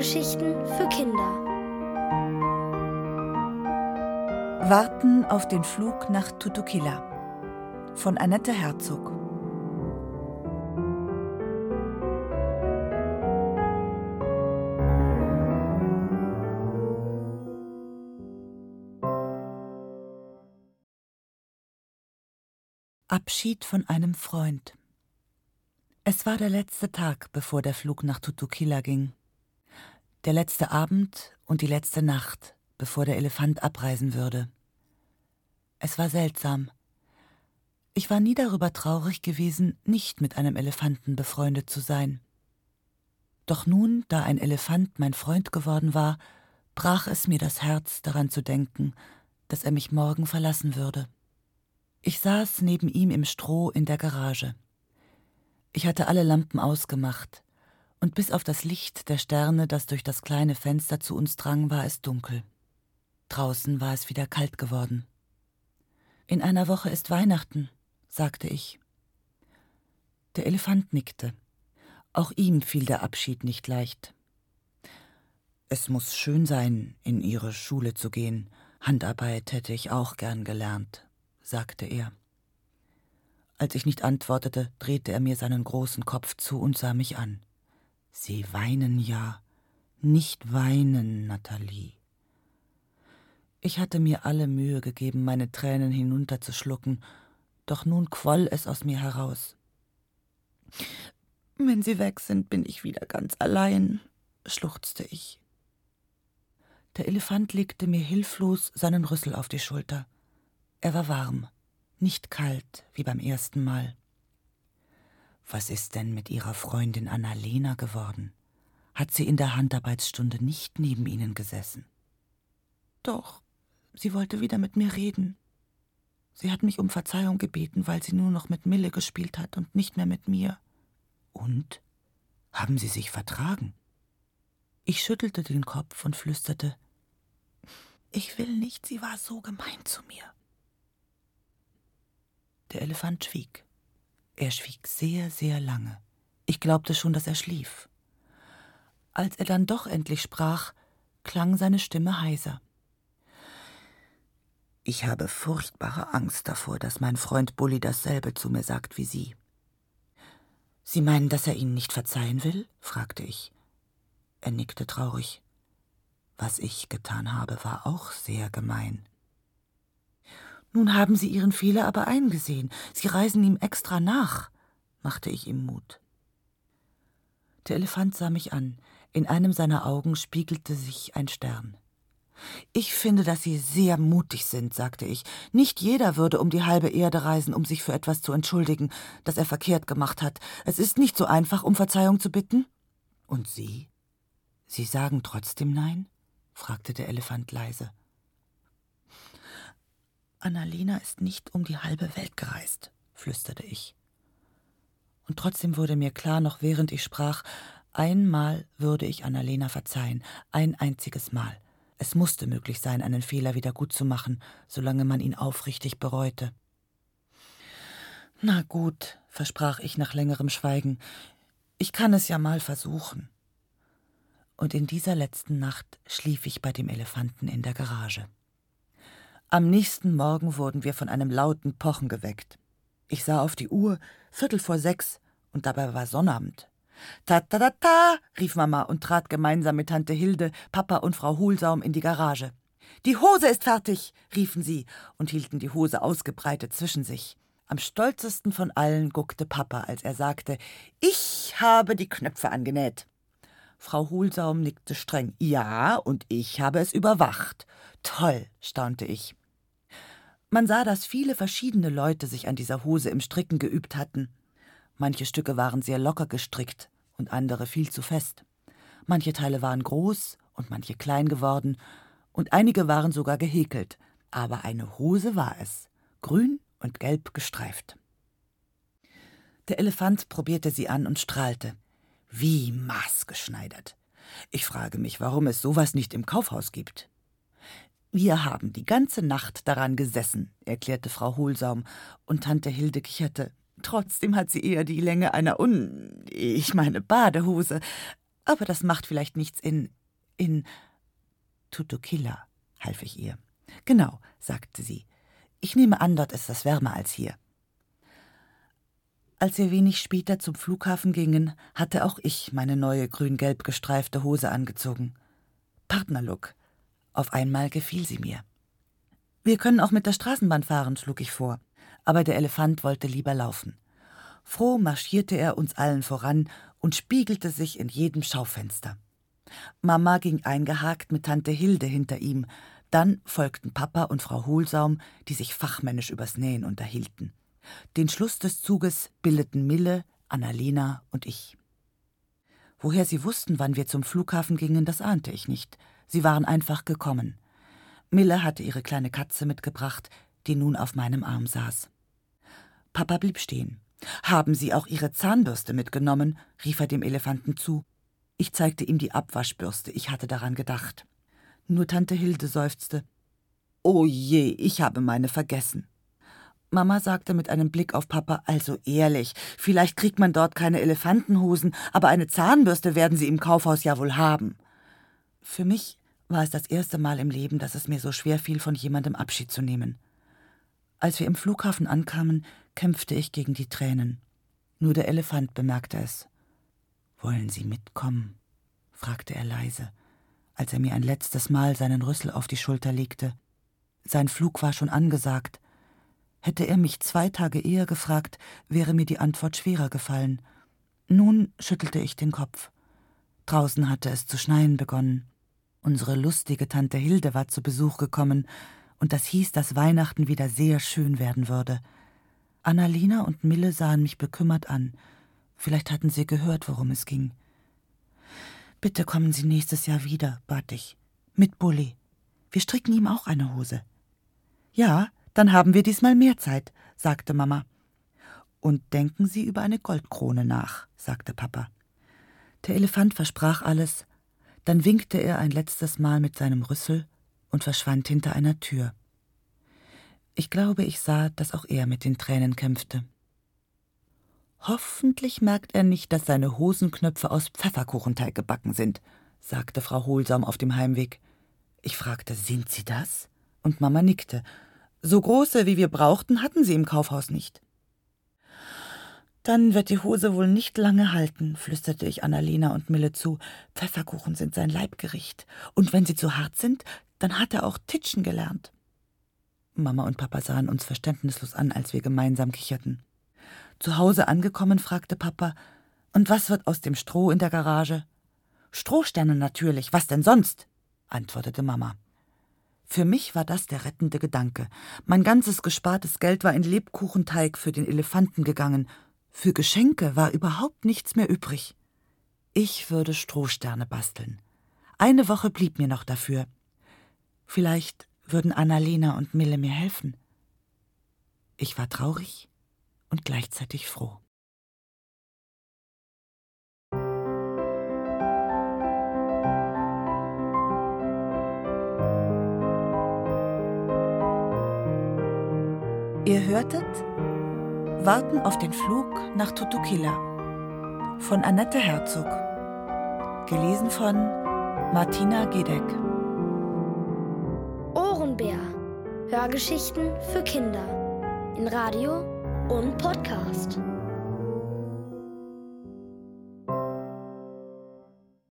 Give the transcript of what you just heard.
Hörgeschichten für Kinder. Warten auf den Flug nach Tutukila von Annette Herzog. Abschied von einem Freund. Es war der letzte Tag, bevor der Flug nach Tutukila ging. Der letzte Abend und die letzte Nacht, bevor der Elefant abreisen würde. Es war seltsam. Ich war nie darüber traurig gewesen, nicht mit einem Elefanten befreundet zu sein. Doch nun, da ein Elefant mein Freund geworden war, brach es mir das Herz, daran zu denken, dass er mich morgen verlassen würde. Ich saß neben ihm im Stroh in der Garage. Ich hatte alle Lampen ausgemacht, und bis auf das Licht der Sterne, das durch das kleine Fenster zu uns drang, war es dunkel. Draußen war es wieder kalt geworden. In einer Woche ist Weihnachten, sagte ich. Der Elefant nickte. Auch ihm fiel der Abschied nicht leicht. Es muss schön sein, in Ihre Schule zu gehen. Handarbeit hätte ich auch gern gelernt, sagte er. Als ich nicht antwortete, drehte er mir seinen großen Kopf zu und sah mich an. Sie weinen ja. Nicht weinen, Nathalie. Ich hatte mir alle Mühe gegeben, meine Tränen hinunterzuschlucken, doch nun quoll es aus mir heraus. Wenn Sie weg sind, bin ich wieder ganz allein, schluchzte ich. Der Elefant legte mir hilflos seinen Rüssel auf die Schulter. Er war warm, nicht kalt wie beim ersten Mal. Was ist denn mit Ihrer Freundin Annalena geworden? Hat sie in der Handarbeitsstunde nicht neben Ihnen gesessen? Doch, sie wollte wieder mit mir reden. Sie hat mich um Verzeihung gebeten, weil sie nur noch mit Mille gespielt hat und nicht mehr mit mir. Und? Haben Sie sich vertragen? Ich schüttelte den Kopf und flüsterte Ich will nicht, sie war so gemein zu mir. Der Elefant schwieg. Er schwieg sehr, sehr lange. Ich glaubte schon, dass er schlief. Als er dann doch endlich sprach, klang seine Stimme heiser. Ich habe furchtbare Angst davor, dass mein Freund Bully dasselbe zu mir sagt wie Sie. Sie meinen, dass er Ihnen nicht verzeihen will? fragte ich. Er nickte traurig. Was ich getan habe, war auch sehr gemein. Nun haben Sie Ihren Fehler aber eingesehen. Sie reisen ihm extra nach, machte ich ihm Mut. Der Elefant sah mich an. In einem seiner Augen spiegelte sich ein Stern. Ich finde, dass Sie sehr mutig sind, sagte ich. Nicht jeder würde um die halbe Erde reisen, um sich für etwas zu entschuldigen, das er verkehrt gemacht hat. Es ist nicht so einfach, um Verzeihung zu bitten. Und Sie? Sie sagen trotzdem Nein? fragte der Elefant leise. Annalena ist nicht um die halbe Welt gereist, flüsterte ich. Und trotzdem wurde mir klar, noch während ich sprach, einmal würde ich Annalena verzeihen, ein einziges Mal. Es musste möglich sein, einen Fehler wieder gut zu machen, solange man ihn aufrichtig bereute. Na gut, versprach ich nach längerem Schweigen, ich kann es ja mal versuchen. Und in dieser letzten Nacht schlief ich bei dem Elefanten in der Garage. Am nächsten Morgen wurden wir von einem lauten Pochen geweckt. Ich sah auf die Uhr, Viertel vor sechs, und dabei war Sonnabend. Ta ta ta ta, rief Mama und trat gemeinsam mit Tante Hilde, Papa und Frau Hohlsaum in die Garage. Die Hose ist fertig, riefen sie und hielten die Hose ausgebreitet zwischen sich. Am stolzesten von allen guckte Papa, als er sagte: Ich habe die Knöpfe angenäht. Frau Hohlsaum nickte streng. Ja, und ich habe es überwacht. Toll, staunte ich. Man sah, dass viele verschiedene Leute sich an dieser Hose im Stricken geübt hatten. Manche Stücke waren sehr locker gestrickt und andere viel zu fest. Manche Teile waren groß und manche klein geworden und einige waren sogar gehäkelt. Aber eine Hose war es, grün und gelb gestreift. Der Elefant probierte sie an und strahlte. Wie maßgeschneidert. Ich frage mich, warum es sowas nicht im Kaufhaus gibt. Wir haben die ganze Nacht daran gesessen, erklärte Frau Hohlsaum, und Tante Hilde kicherte. Trotzdem hat sie eher die Länge einer Un. ich meine Badehose. Aber das macht vielleicht nichts in. in. Tutukila, half ich ihr. Genau, sagte sie. Ich nehme an, dort ist es wärmer als hier. Als wir wenig später zum Flughafen gingen, hatte auch ich meine neue grün-gelb gestreifte Hose angezogen. Partnerlook. Auf einmal gefiel sie mir. Wir können auch mit der Straßenbahn fahren, schlug ich vor, aber der Elefant wollte lieber laufen. Froh marschierte er uns allen voran und spiegelte sich in jedem Schaufenster. Mama ging eingehakt mit Tante Hilde hinter ihm, dann folgten Papa und Frau Hohlsaum, die sich fachmännisch übers Nähen unterhielten. Den Schluss des Zuges bildeten Mille, Annalena und ich. Woher sie wussten, wann wir zum Flughafen gingen, das ahnte ich nicht. Sie waren einfach gekommen. Mille hatte ihre kleine Katze mitgebracht, die nun auf meinem Arm saß. Papa blieb stehen. Haben Sie auch Ihre Zahnbürste mitgenommen? rief er dem Elefanten zu. Ich zeigte ihm die Abwaschbürste, ich hatte daran gedacht. Nur Tante Hilde seufzte. Oh je, ich habe meine vergessen. Mama sagte mit einem Blick auf Papa, also ehrlich, vielleicht kriegt man dort keine Elefantenhosen, aber eine Zahnbürste werden Sie im Kaufhaus ja wohl haben. Für mich war es das erste Mal im Leben, dass es mir so schwer fiel, von jemandem Abschied zu nehmen. Als wir im Flughafen ankamen, kämpfte ich gegen die Tränen. Nur der Elefant bemerkte es. Wollen Sie mitkommen? fragte er leise, als er mir ein letztes Mal seinen Rüssel auf die Schulter legte. Sein Flug war schon angesagt. Hätte er mich zwei Tage eher gefragt, wäre mir die Antwort schwerer gefallen. Nun schüttelte ich den Kopf. Draußen hatte es zu schneien begonnen. Unsere lustige Tante Hilde war zu Besuch gekommen, und das hieß, dass Weihnachten wieder sehr schön werden würde. Annalena und Mille sahen mich bekümmert an. Vielleicht hatten sie gehört, worum es ging. Bitte kommen Sie nächstes Jahr wieder, bat ich. Mit Bulli. Wir stricken ihm auch eine Hose. Ja, dann haben wir diesmal mehr Zeit, sagte Mama. Und denken Sie über eine Goldkrone nach, sagte Papa. Der Elefant versprach alles, dann winkte er ein letztes Mal mit seinem Rüssel und verschwand hinter einer Tür. Ich glaube, ich sah, dass auch er mit den Tränen kämpfte. Hoffentlich merkt er nicht, dass seine Hosenknöpfe aus Pfefferkuchenteig gebacken sind, sagte Frau Hohlsam auf dem Heimweg. Ich fragte, sind sie das? Und Mama nickte. So große, wie wir brauchten, hatten sie im Kaufhaus nicht. Dann wird die Hose wohl nicht lange halten, flüsterte ich Annalena und Mille zu. Pfefferkuchen sind sein Leibgericht. Und wenn sie zu hart sind, dann hat er auch Titschen gelernt. Mama und Papa sahen uns verständnislos an, als wir gemeinsam kicherten. Zu Hause angekommen, fragte Papa, und was wird aus dem Stroh in der Garage? Strohsterne natürlich, was denn sonst? antwortete Mama. Für mich war das der rettende Gedanke. Mein ganzes gespartes Geld war in Lebkuchenteig für den Elefanten gegangen. Für Geschenke war überhaupt nichts mehr übrig. Ich würde Strohsterne basteln. Eine Woche blieb mir noch dafür. Vielleicht würden Annalena und Mille mir helfen. Ich war traurig und gleichzeitig froh. Ihr hörtet Warten auf den Flug nach Tutukila von Annette Herzog. Gelesen von Martina Gedeck. Ohrenbär. Hörgeschichten für Kinder. In Radio und Podcast.